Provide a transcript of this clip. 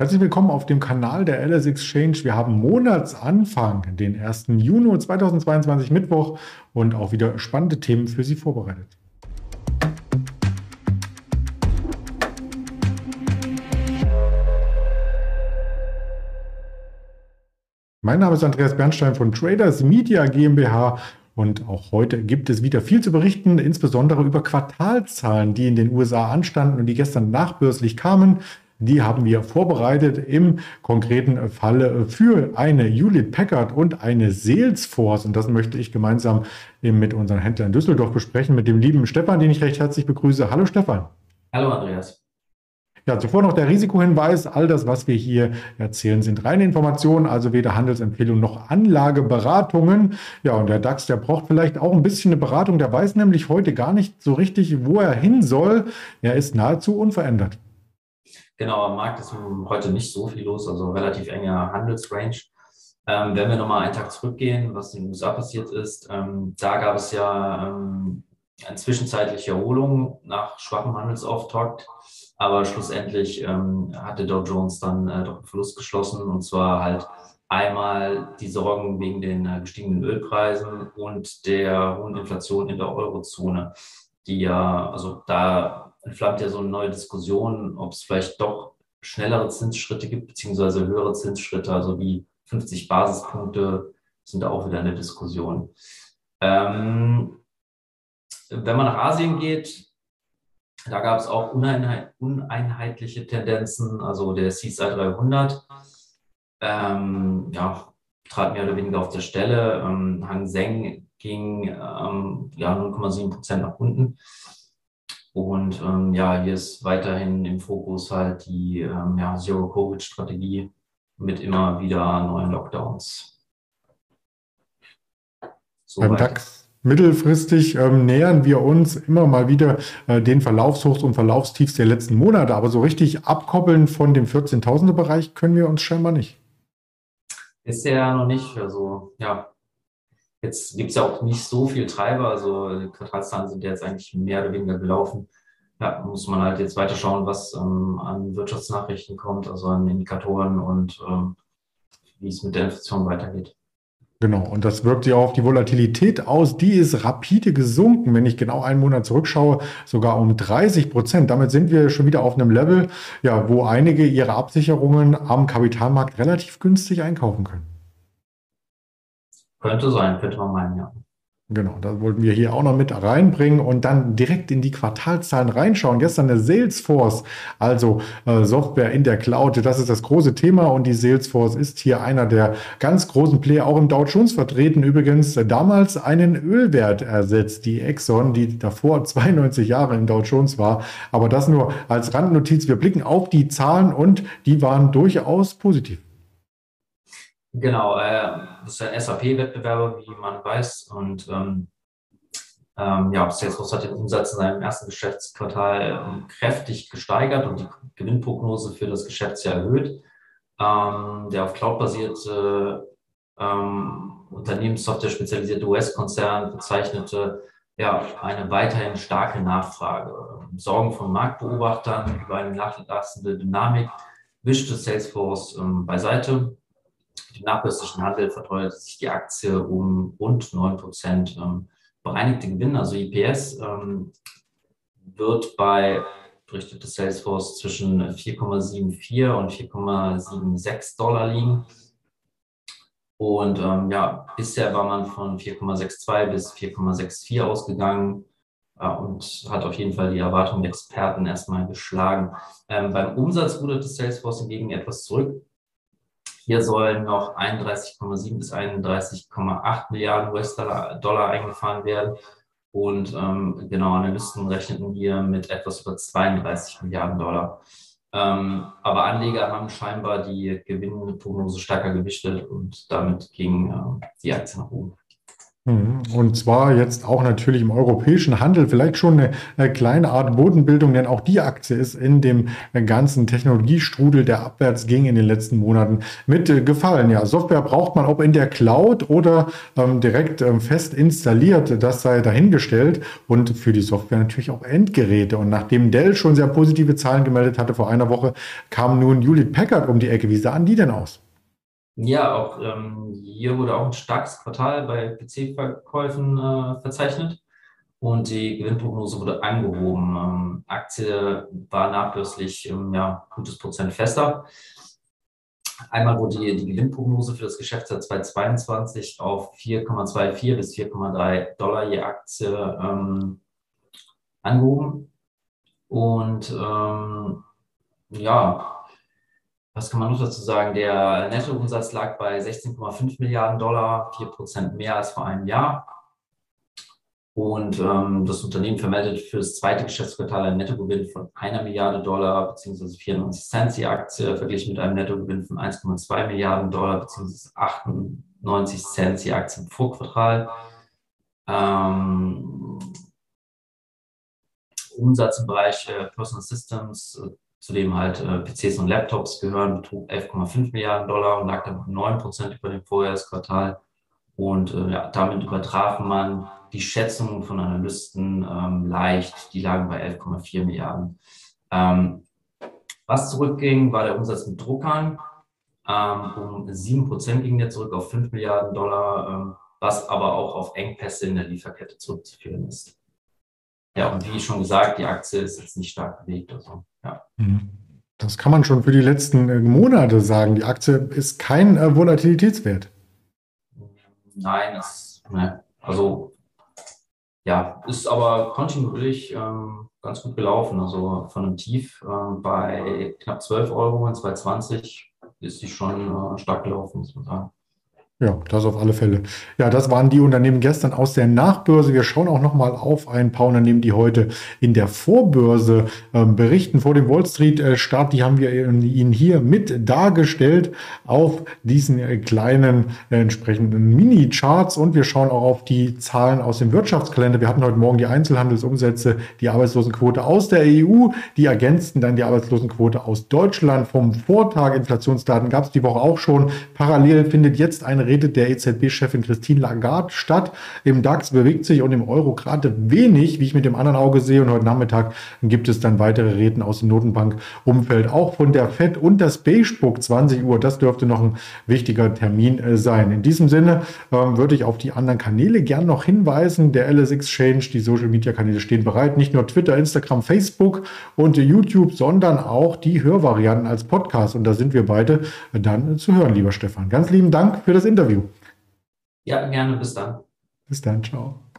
Herzlich willkommen auf dem Kanal der LS Exchange. Wir haben Monatsanfang, den 1. Juni 2022 Mittwoch und auch wieder spannende Themen für Sie vorbereitet. Mein Name ist Andreas Bernstein von Traders Media GmbH und auch heute gibt es wieder viel zu berichten, insbesondere über Quartalzahlen, die in den USA anstanden und die gestern nachbörslich kamen. Die haben wir vorbereitet im konkreten Falle für eine Hewlett Packard und eine Salesforce. Und das möchte ich gemeinsam mit unseren Händlern in Düsseldorf besprechen, mit dem lieben Stefan, den ich recht herzlich begrüße. Hallo Stefan. Hallo Andreas. Ja, zuvor noch der Risikohinweis. All das, was wir hier erzählen, sind reine Informationen, also weder Handelsempfehlungen noch Anlageberatungen. Ja, und der DAX, der braucht vielleicht auch ein bisschen eine Beratung. Der weiß nämlich heute gar nicht so richtig, wo er hin soll. Er ist nahezu unverändert. Genau, am Markt ist heute nicht so viel los, also relativ enger Handelsrange. Ähm, wenn wir nochmal einen Tag zurückgehen, was in den USA passiert ist, ähm, da gab es ja ähm, eine zwischenzeitliche Erholung nach schwachem Handelsauftakt, aber schlussendlich ähm, hatte Dow Jones dann äh, doch einen Verlust geschlossen und zwar halt einmal die Sorgen wegen den äh, gestiegenen Ölpreisen und der hohen Inflation in der Eurozone, die ja, also da entflammt ja so eine neue Diskussion, ob es vielleicht doch schnellere Zinsschritte gibt, beziehungsweise höhere Zinsschritte, also wie 50 Basispunkte sind da auch wieder eine Diskussion. Ähm, wenn man nach Asien geht, da gab es auch uneinheit, uneinheitliche Tendenzen, also der CSI 300 ähm, ja, trat mehr oder weniger auf der Stelle. Ähm, Hang Seng ging ähm, ja, 0,7 Prozent nach unten. Und ähm, ja, hier ist weiterhin im Fokus halt die ähm, ja, Zero-Covid-Strategie mit immer wieder neuen Lockdowns. So Beim DAX mittelfristig ähm, nähern wir uns immer mal wieder äh, den Verlaufshochs und Verlaufstiefs der letzten Monate, aber so richtig abkoppeln von dem 14.000er Bereich können wir uns scheinbar nicht. Ist ja noch nicht. Also ja, Jetzt gibt es ja auch nicht so viel Treiber, also Quartalszahlen sind jetzt eigentlich mehr oder weniger gelaufen. Ja, muss man halt jetzt weiter schauen, was ähm, an Wirtschaftsnachrichten kommt, also an Indikatoren und ähm, wie es mit der Inflation weitergeht. Genau, und das wirkt sich auch auf die Volatilität aus. Die ist rapide gesunken, wenn ich genau einen Monat zurückschaue, sogar um 30 Prozent. Damit sind wir schon wieder auf einem Level, ja, wo einige ihre Absicherungen am Kapitalmarkt relativ günstig einkaufen können. Könnte sein, könnte man meinen, ja. Genau, das wollten wir hier auch noch mit reinbringen und dann direkt in die Quartalzahlen reinschauen. Gestern der Salesforce, also äh, Software in der Cloud, das ist das große Thema und die Salesforce ist hier einer der ganz großen Player, auch im Dow Jones vertreten. Übrigens damals einen Ölwert ersetzt, die Exxon, die davor 92 Jahre im Dow Jones war. Aber das nur als Randnotiz. Wir blicken auf die Zahlen und die waren durchaus positiv. Genau, äh, das ist ein SAP-Wettbewerber, wie man weiß. Und ähm, ähm, ja, Salesforce hat den Umsatz in seinem ersten Geschäftsquartal ähm, kräftig gesteigert und die Gewinnprognose für das Geschäftsjahr erhöht. Ähm, der auf Cloud basierte ähm, Unternehmenssoftware spezialisierte US-Konzern bezeichnete ja, eine weiterhin starke Nachfrage. Sorgen von Marktbeobachtern über eine nachlassende Dynamik wischte Salesforce ähm, beiseite im nachbörslichen Handel verteuerte sich die Aktie um rund 9 Prozent. Ähm, bereinigte Gewinn, also IPS, ähm, wird bei berichtete Salesforce zwischen 4,74 und 4,76 Dollar liegen. Und ähm, ja, bisher war man von 4,62 bis 4,64 ausgegangen äh, und hat auf jeden Fall die Erwartungen der Experten erstmal geschlagen. Ähm, beim Umsatz ruderte Salesforce hingegen etwas zurück. Hier sollen noch 31,7 bis 31,8 Milliarden US-Dollar eingefahren werden. Und ähm, genau, Analysten rechneten hier mit etwas über 32 Milliarden Dollar. Ähm, aber Anleger haben scheinbar die Gewinnprognose stärker gewichtet und damit ging äh, die Aktie nach oben. Mhm. Und zwar jetzt auch natürlich im europäischen Handel vielleicht schon eine, eine, kleine Art Bodenbildung, denn auch die Aktie ist in dem ganzen Technologiestrudel, der abwärts ging in den letzten Monaten, mit äh, gefallen. Ja, Software braucht man, ob in der Cloud oder ähm, direkt ähm, fest installiert, das sei dahingestellt. Und für die Software natürlich auch Endgeräte. Und nachdem Dell schon sehr positive Zahlen gemeldet hatte vor einer Woche, kam nun Hewlett Packard um die Ecke. Wie sahen die denn aus? Ja, auch ähm, hier wurde auch ein starkes Quartal bei PC-Verkäufen äh, verzeichnet und die Gewinnprognose wurde angehoben. Ähm, Aktie war nachbörslich ähm, ja, gutes Prozent fester. Einmal wurde die, die Gewinnprognose für das Geschäftsjahr 2022 auf 4,24 bis 4,3 Dollar je Aktie ähm, angehoben. Und ähm, ja, was kann man noch dazu sagen? Der Nettoumsatz lag bei 16,5 Milliarden Dollar, 4 Prozent mehr als vor einem Jahr. Und ähm, das Unternehmen vermeldet für das zweite Geschäftsquartal einen Nettogewinn von einer Milliarde Dollar bzw. 94 Cent die Aktie, verglichen mit einem Nettogewinn von 1,2 Milliarden Dollar bzw. 98 Cent die Aktie im Vorquartal. Ähm, Umsatz im Bereich äh, Personal Systems äh, zu dem halt äh, PCs und Laptops gehören, betrug 11,5 Milliarden Dollar und lag dann um 9 Prozent über dem Vorjahresquartal. Und äh, ja, damit übertraf man die Schätzungen von Analysten ähm, leicht. Die lagen bei 11,4 Milliarden. Ähm, was zurückging, war der Umsatz mit Druckern. Ähm, um 7 Prozent ging der zurück auf 5 Milliarden Dollar, ähm, was aber auch auf Engpässe in der Lieferkette zurückzuführen ist. Ja, und wie schon gesagt, die Aktie ist jetzt nicht stark bewegt. Also, ja. Mhm. Das kann man schon für die letzten äh, Monate sagen. Die Aktie ist kein äh, Volatilitätswert. Nein, das, ne, also ja, ist aber kontinuierlich ähm, ganz gut gelaufen. Also von einem Tief ähm, bei knapp 12 Euro in 2020 ist sie schon äh, stark gelaufen, muss man sagen. Ja, das auf alle Fälle. Ja, das waren die Unternehmen gestern aus der Nachbörse. Wir schauen auch noch mal auf ein paar Unternehmen, die heute in der Vorbörse äh, berichten. Vor dem Wall Street äh, die haben wir Ihnen hier mit dargestellt auf diesen äh, kleinen äh, entsprechenden Mini-Charts und wir schauen auch auf die Zahlen aus dem Wirtschaftskalender. Wir hatten heute Morgen die Einzelhandelsumsätze, die Arbeitslosenquote aus der EU, die ergänzten dann die Arbeitslosenquote aus Deutschland vom Vortag. Inflationsdaten gab es die Woche auch schon. Parallel findet jetzt eine redet der EZB-Chefin Christine Lagarde statt. Im DAX bewegt sich und im Euro gerade wenig, wie ich mit dem anderen Auge sehe. Und heute Nachmittag gibt es dann weitere Reden aus dem Notenbankumfeld, auch von der FED und das Beigebook 20 Uhr. Das dürfte noch ein wichtiger Termin äh, sein. In diesem Sinne ähm, würde ich auf die anderen Kanäle gern noch hinweisen. Der LS Exchange, die Social Media Kanäle stehen bereit. Nicht nur Twitter, Instagram, Facebook und YouTube, sondern auch die Hörvarianten als Podcast. Und da sind wir beide dann zu hören, lieber Stefan. Ganz lieben Dank für das Interview. Ja, gerne. Bis dann. Bis dann. Ciao.